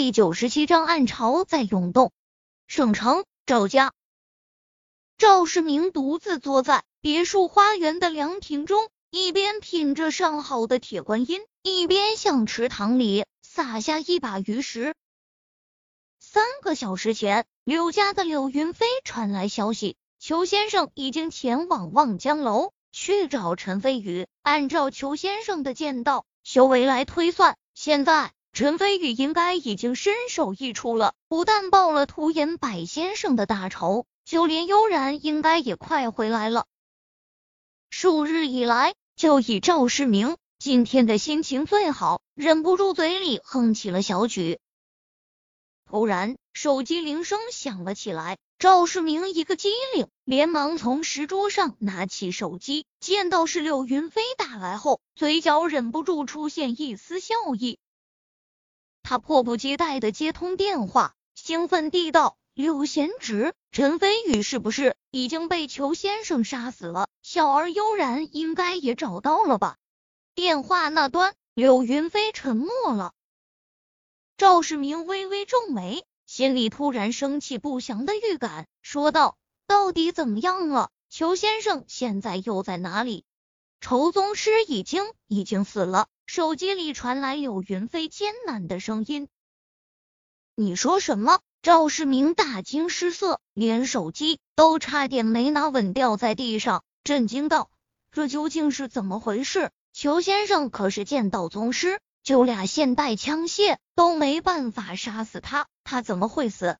第九十七章暗潮在涌动。省城赵家，赵世明独自坐在别墅花园的凉亭中，一边品着上好的铁观音，一边向池塘里撒下一把鱼食。三个小时前，柳家的柳云飞传来消息，裘先生已经前往望江楼去找陈飞宇。按照裘先生的剑道修为来推算，现在。陈飞宇应该已经身首异处了，不但报了涂延柏先生的大仇，就连悠然应该也快回来了。数日以来，就以赵世明今天的心情最好，忍不住嘴里哼起了小曲。突然，手机铃声响了起来，赵世明一个机灵，连忙从石桌上拿起手机，见到是柳云飞打来后，嘴角忍不住出现一丝笑意。他迫不及待的接通电话，兴奋地道：“柳贤侄，陈飞宇是不是已经被裘先生杀死了？小儿悠然应该也找到了吧？”电话那端，柳云飞沉默了。赵世明微微皱眉，心里突然升起不祥的预感，说道：“到底怎么样了？裘先生现在又在哪里？仇宗师已经已经死了。”手机里传来柳云飞艰难的声音：“你说什么？”赵世明大惊失色，连手机都差点没拿稳掉在地上，震惊道：“这究竟是怎么回事？裘先生可是剑道宗师，就俩现代枪械都没办法杀死他，他怎么会死？”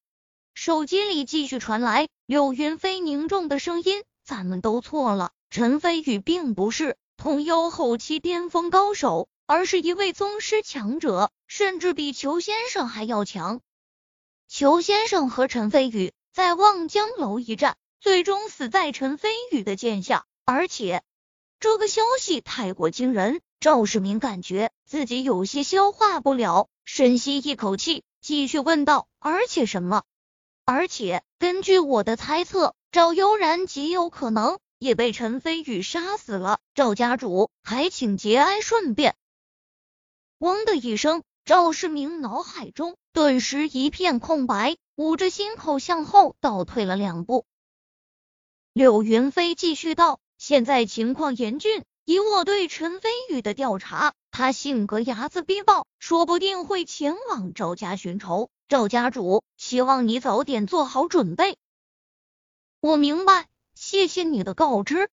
手机里继续传来柳云飞凝重的声音：“咱们都错了，陈飞宇并不是通幽后期巅峰高手。”而是一位宗师强者，甚至比裘先生还要强。裘先生和陈飞宇在望江楼一战，最终死在陈飞宇的剑下。而且这个消息太过惊人，赵世明感觉自己有些消化不了，深吸一口气，继续问道：“而且什么？而且根据我的猜测，赵悠然极有可能也被陈飞宇杀死了。赵家主，还请节哀顺变。”嗡的一声，赵世明脑海中顿时一片空白，捂着心口向后倒退了两步。柳云飞继续道：“现在情况严峻，以我对陈飞宇的调查，他性格睚眦必报，说不定会前往赵家寻仇。赵家主，希望你早点做好准备。”我明白，谢谢你的告知。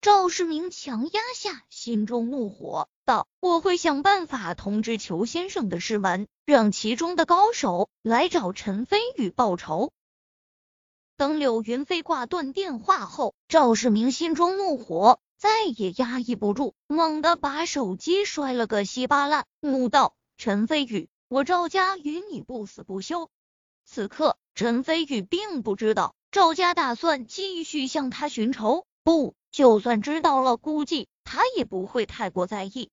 赵世明强压下心中怒火。道我会想办法通知裘先生的师门，让其中的高手来找陈飞宇报仇。等柳云飞挂断电话后，赵世明心中怒火再也压抑不住，猛地把手机摔了个稀巴烂，怒道：“陈飞宇，我赵家与你不死不休！”此刻，陈飞宇并不知道赵家打算继续向他寻仇，不，就算知道了，估计他也不会太过在意。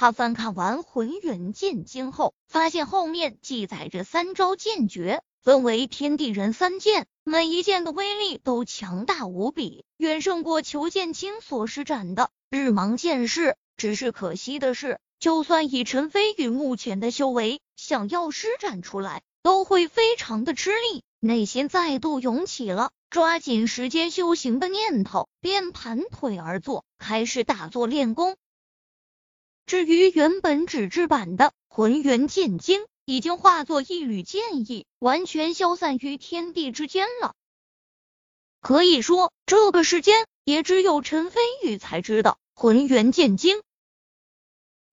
他翻看完《浑元剑经》后，发现后面记载着三招剑诀，分为天地人三剑，每一剑的威力都强大无比，远胜过裘剑清所施展的日芒剑式。只是可惜的是，就算以陈飞宇目前的修为，想要施展出来，都会非常的吃力。内心再度涌起了抓紧时间修行的念头，便盘腿而坐，开始打坐练功。至于原本纸质版的《浑元剑经》，已经化作一缕剑意，完全消散于天地之间了。可以说，这个世间也只有陈飞宇才知道《浑元剑经》。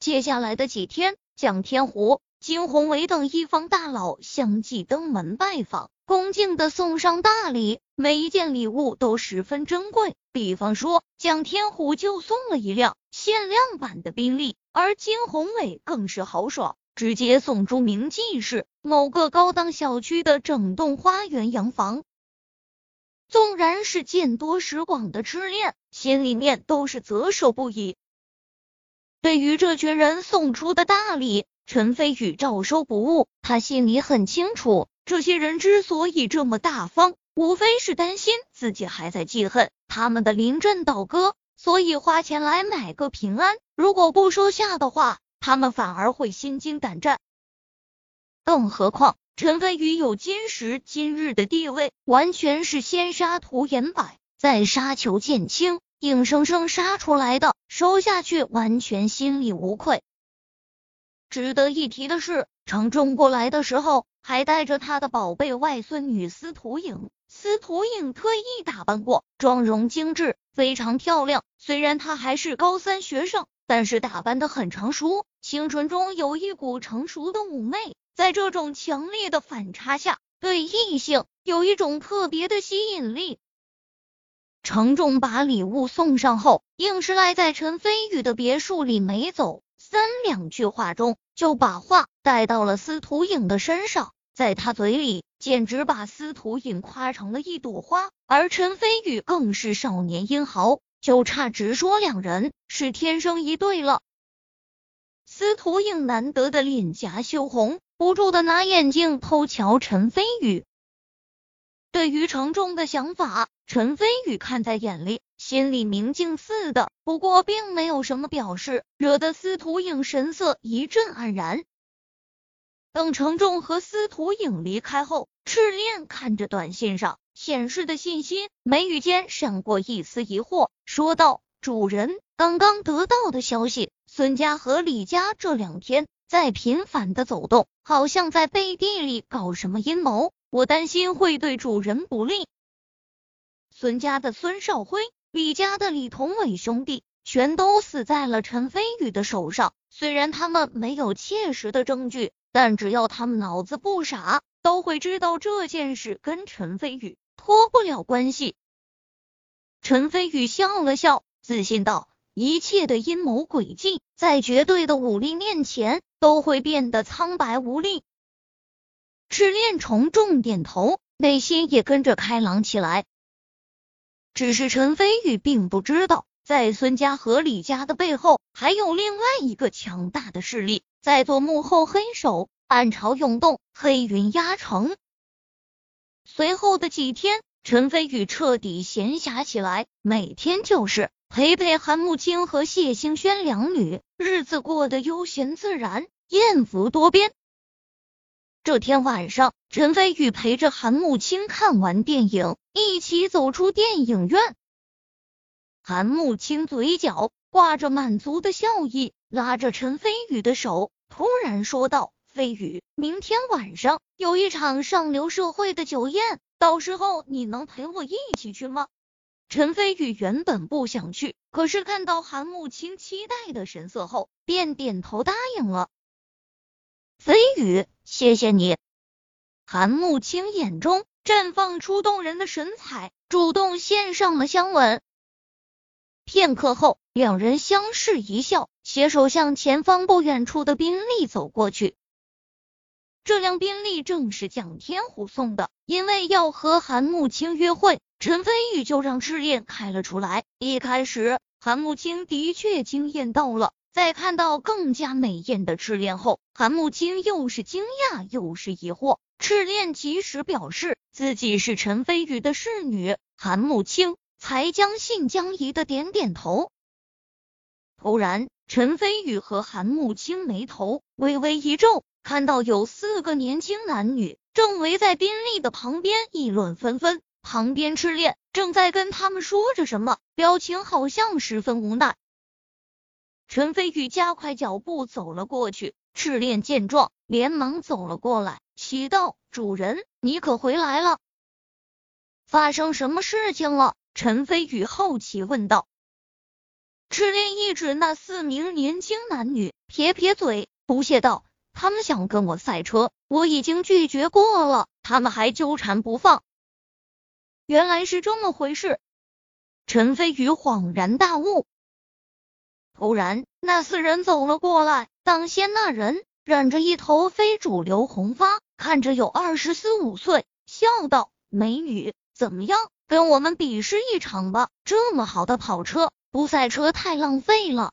接下来的几天，蒋天虎、金宏伟等一方大佬相继登门拜访，恭敬的送上大礼，每一件礼物都十分珍贵。比方说，蒋天虎就送了一辆限量版的宾利。而金宏伟更是豪爽，直接送出名记市某个高档小区的整栋花园洋房。纵然是见多识广的痴恋，心里面都是啧手不已。对于这群人送出的大礼，陈飞宇照收不误。他心里很清楚，这些人之所以这么大方，无非是担心自己还在记恨他们的临阵倒戈。所以花钱来买个平安，如果不收下的话，他们反而会心惊胆战。更何况陈飞宇有今时今日的地位，完全是先杀屠颜柏，再杀裘剑清，硬生生杀出来的，收下去完全心里无愧。值得一提的是，程仲过来的时候，还带着他的宝贝外孙女司徒影。司徒影特意打扮过，妆容精致，非常漂亮。虽然她还是高三学生，但是打扮的很成熟，青春中有一股成熟的妩媚。在这种强烈的反差下，对异性有一种特别的吸引力。程仲把礼物送上后，硬是赖在陈飞宇的别墅里没走。三两句话中，就把话带到了司徒影的身上，在他嘴里，简直把司徒影夸成了一朵花，而陈飞宇更是少年英豪，就差直说两人是天生一对了。司徒影难得的脸颊羞红，不住的拿眼睛偷瞧陈飞宇。对于程重的想法，陈飞宇看在眼里。心里明镜似的，不过并没有什么表示，惹得司徒影神色一阵黯然。等程仲和司徒影离开后，赤练看着短信上显示的信息，眉宇间闪过一丝疑惑，说道：“主人，刚刚得到的消息，孙家和李家这两天在频繁的走动，好像在背地里搞什么阴谋，我担心会对主人不利。”孙家的孙少辉。李家的李同伟兄弟全都死在了陈飞宇的手上。虽然他们没有切实的证据，但只要他们脑子不傻，都会知道这件事跟陈飞宇脱不了关系。陈飞宇笑了笑，自信道：“一切的阴谋诡计，在绝对的武力面前，都会变得苍白无力。”赤练重重点头，内心也跟着开朗起来。只是陈飞宇并不知道，在孙家和李家的背后，还有另外一个强大的势力在做幕后黑手，暗潮涌动，黑云压城。随后的几天，陈飞宇彻底闲暇起来，每天就是陪陪韩慕清和谢兴轩两女，日子过得悠闲自然，艳福多边。这天晚上，陈飞宇陪着韩慕清看完电影，一起走出电影院。韩慕清嘴角挂着满足的笑意，拉着陈飞宇的手，突然说道：“飞宇，明天晚上有一场上流社会的酒宴，到时候你能陪我一起去吗？”陈飞宇原本不想去，可是看到韩慕清期待的神色后，便点头答应了。飞宇。谢谢你，韩慕清眼中绽放出动人的神采，主动献上了香吻。片刻后，两人相视一笑，携手向前方不远处的宾利走过去。这辆宾利正是蒋天虎送的，因为要和韩慕清约会，陈飞宇就让赤练开了出来。一开始，韩慕清的确惊艳到了。在看到更加美艳的赤练后，韩慕清又是惊讶又是疑惑。赤练及时表示自己是陈飞宇的侍女，韩慕清才将信将疑的点点头。突然，陈飞宇和韩慕清眉头微微一皱，看到有四个年轻男女正围在宾利的旁边议论纷纷，旁边赤练正在跟他们说着什么，表情好像十分无奈。陈飞宇加快脚步走了过去，赤练见状，连忙走了过来，喜道：“主人，你可回来了？发生什么事情了？”陈飞宇好奇问道。赤练一指那四名年轻男女，撇撇嘴，不屑道：“他们想跟我赛车，我已经拒绝过了，他们还纠缠不放。”原来是这么回事，陈飞宇恍然大悟。突然，那四人走了过来。当先那人染着一头非主流红发，看着有二十四五岁，笑道：“美女，怎么样？跟我们比试一场吧。这么好的跑车，不赛车太浪费了。”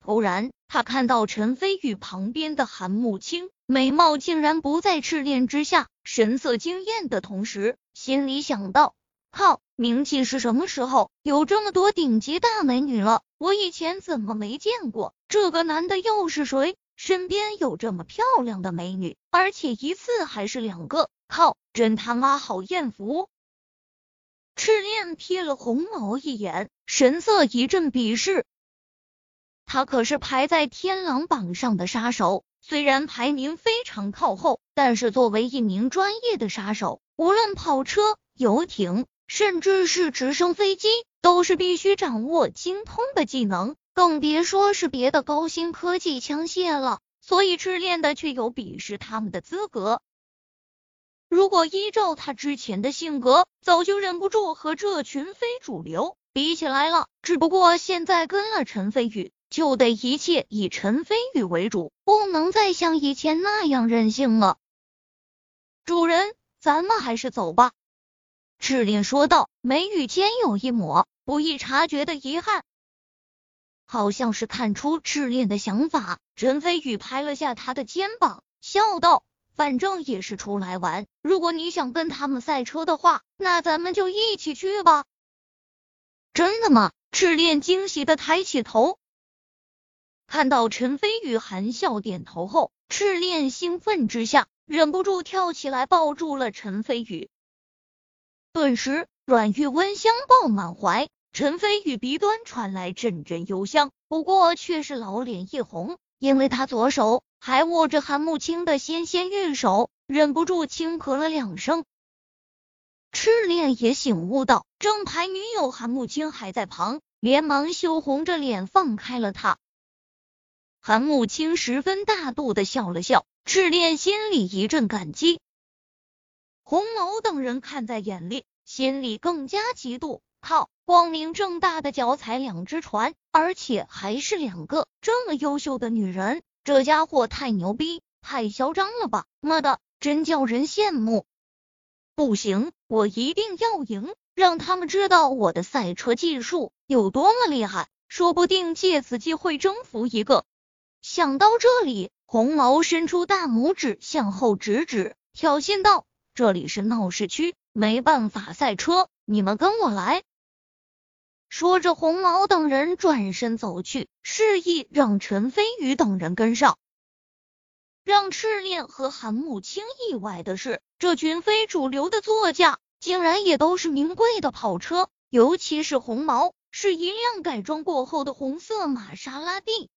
突然，他看到陈飞宇旁边的韩慕清，美貌竟然不在赤练之下，神色惊艳的同时，心里想到：“靠！”名气是什么时候有这么多顶级大美女了？我以前怎么没见过？这个男的又是谁？身边有这么漂亮的美女，而且一次还是两个，靠，真他妈好艳福！赤练瞥了红毛一眼，神色一阵鄙视。他可是排在天狼榜上的杀手，虽然排名非常靠后，但是作为一名专业的杀手，无论跑车、游艇，甚至是直升飞机，都是必须掌握精通的技能，更别说是别的高新科技枪械了。所以赤练的却有鄙视他们的资格。如果依照他之前的性格，早就忍不住和这群非主流比起来了。只不过现在跟了陈飞宇。就得一切以陈飞宇为主，不能再像以前那样任性了。主人，咱们还是走吧。”赤练说道，眉宇间有一抹不易察觉的遗憾，好像是看出赤练的想法。陈飞宇拍了下他的肩膀，笑道：“反正也是出来玩，如果你想跟他们赛车的话，那咱们就一起去吧。”真的吗？赤练惊喜的抬起头。看到陈飞宇含笑点头后，赤练兴奋之下忍不住跳起来抱住了陈飞宇，顿时软玉温香抱满怀。陈飞宇鼻端传来阵阵幽香，不过却是老脸一红，因为他左手还握着韩慕清的纤纤玉手，忍不住轻咳了两声。赤练也醒悟到正牌女友韩慕清还在旁，连忙羞红着脸放开了他。韩慕清十分大度的笑了笑，赤练心里一阵感激。红毛等人看在眼里，心里更加嫉妒。靠，光明正大的脚踩两只船，而且还是两个这么优秀的女人，这家伙太牛逼，太嚣张了吧！妈的，真叫人羡慕。不行，我一定要赢，让他们知道我的赛车技术有多么厉害，说不定借此机会征服一个。想到这里，红毛伸出大拇指向后指指，挑衅道：“这里是闹市区，没办法赛车，你们跟我来。”说着，红毛等人转身走去，示意让陈飞宇等人跟上。让赤练和韩慕清意外的是，这群非主流的座驾竟然也都是名贵的跑车，尤其是红毛，是一辆改装过后的红色玛莎拉蒂。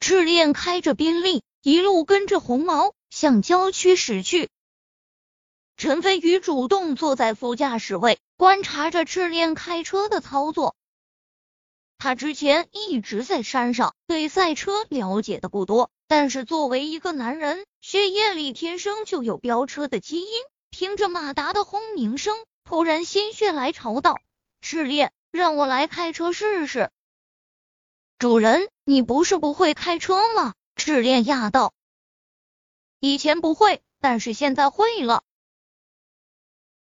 赤练开着宾利，一路跟着红毛向郊区驶去。陈飞宇主动坐在副驾驶位，观察着赤练开车的操作。他之前一直在山上，对赛车了解的不多，但是作为一个男人，血液里天生就有飙车的基因。听着马达的轰鸣声，突然心血来潮道：“赤练，让我来开车试试。”主人，你不是不会开车吗？赤练讶道。以前不会，但是现在会了。